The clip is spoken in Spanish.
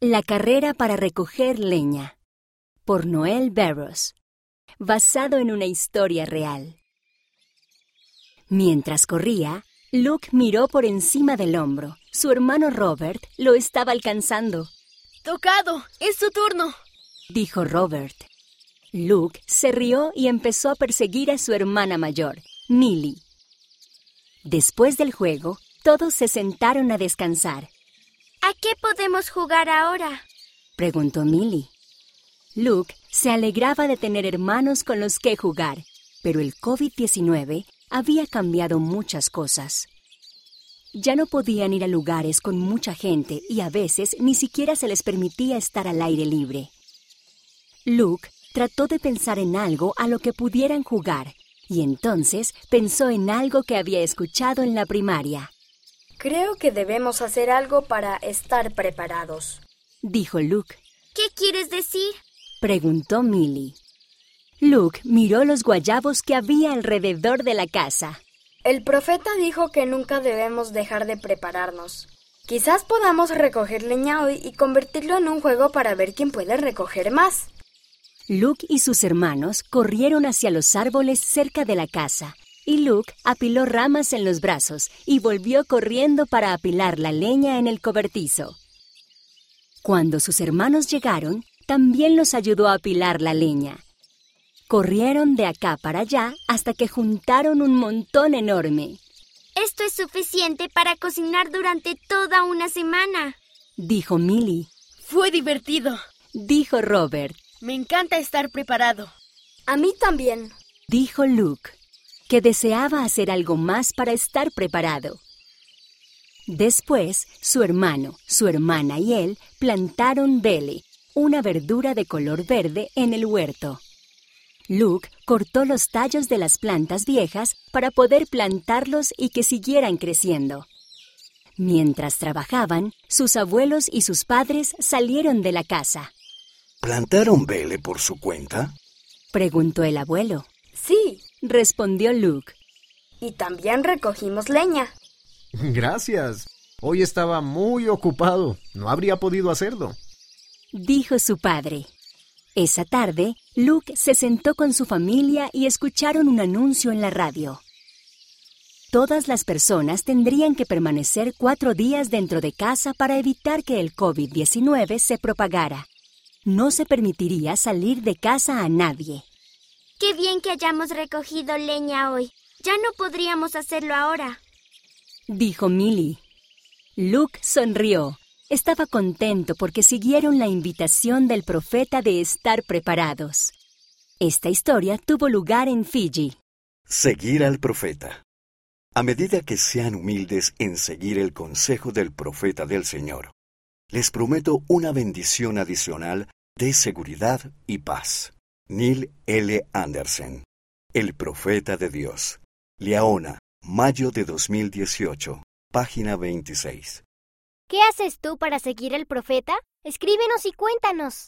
La carrera para recoger leña por Noel Barros, basado en una historia real. Mientras corría, Luke miró por encima del hombro. Su hermano Robert lo estaba alcanzando. Tocado, es su turno, dijo Robert. Luke se rió y empezó a perseguir a su hermana mayor, Millie. Después del juego, todos se sentaron a descansar. ¿A qué podemos jugar ahora? preguntó Millie. Luke se alegraba de tener hermanos con los que jugar, pero el COVID-19 había cambiado muchas cosas. Ya no podían ir a lugares con mucha gente y a veces ni siquiera se les permitía estar al aire libre. Luke trató de pensar en algo a lo que pudieran jugar y entonces pensó en algo que había escuchado en la primaria. Creo que debemos hacer algo para estar preparados, dijo Luke. ¿Qué quieres decir? preguntó Millie. Luke miró los guayabos que había alrededor de la casa. El profeta dijo que nunca debemos dejar de prepararnos. Quizás podamos recoger leña hoy y convertirlo en un juego para ver quién puede recoger más. Luke y sus hermanos corrieron hacia los árboles cerca de la casa, y Luke apiló ramas en los brazos y volvió corriendo para apilar la leña en el cobertizo. Cuando sus hermanos llegaron, también los ayudó a apilar la leña. Corrieron de acá para allá hasta que juntaron un montón enorme. Esto es suficiente para cocinar durante toda una semana, dijo Millie. Fue divertido, dijo Robert. Me encanta estar preparado. A mí también, dijo Luke, que deseaba hacer algo más para estar preparado. Después, su hermano, su hermana y él plantaron bele, una verdura de color verde, en el huerto. Luke cortó los tallos de las plantas viejas para poder plantarlos y que siguieran creciendo. Mientras trabajaban, sus abuelos y sus padres salieron de la casa. ¿Plantaron Bele por su cuenta? Preguntó el abuelo. Sí, respondió Luke. Y también recogimos leña. Gracias. Hoy estaba muy ocupado. No habría podido hacerlo. Dijo su padre. Esa tarde, Luke se sentó con su familia y escucharon un anuncio en la radio. Todas las personas tendrían que permanecer cuatro días dentro de casa para evitar que el COVID-19 se propagara no se permitiría salir de casa a nadie. Qué bien que hayamos recogido leña hoy. Ya no podríamos hacerlo ahora. Dijo Millie. Luke sonrió. Estaba contento porque siguieron la invitación del profeta de estar preparados. Esta historia tuvo lugar en Fiji. Seguir al profeta. A medida que sean humildes en seguir el consejo del profeta del Señor, les prometo una bendición adicional de seguridad y paz. Neil L. Anderson, El Profeta de Dios. Leona, mayo de 2018, página 26. ¿Qué haces tú para seguir el profeta? Escríbenos y cuéntanos.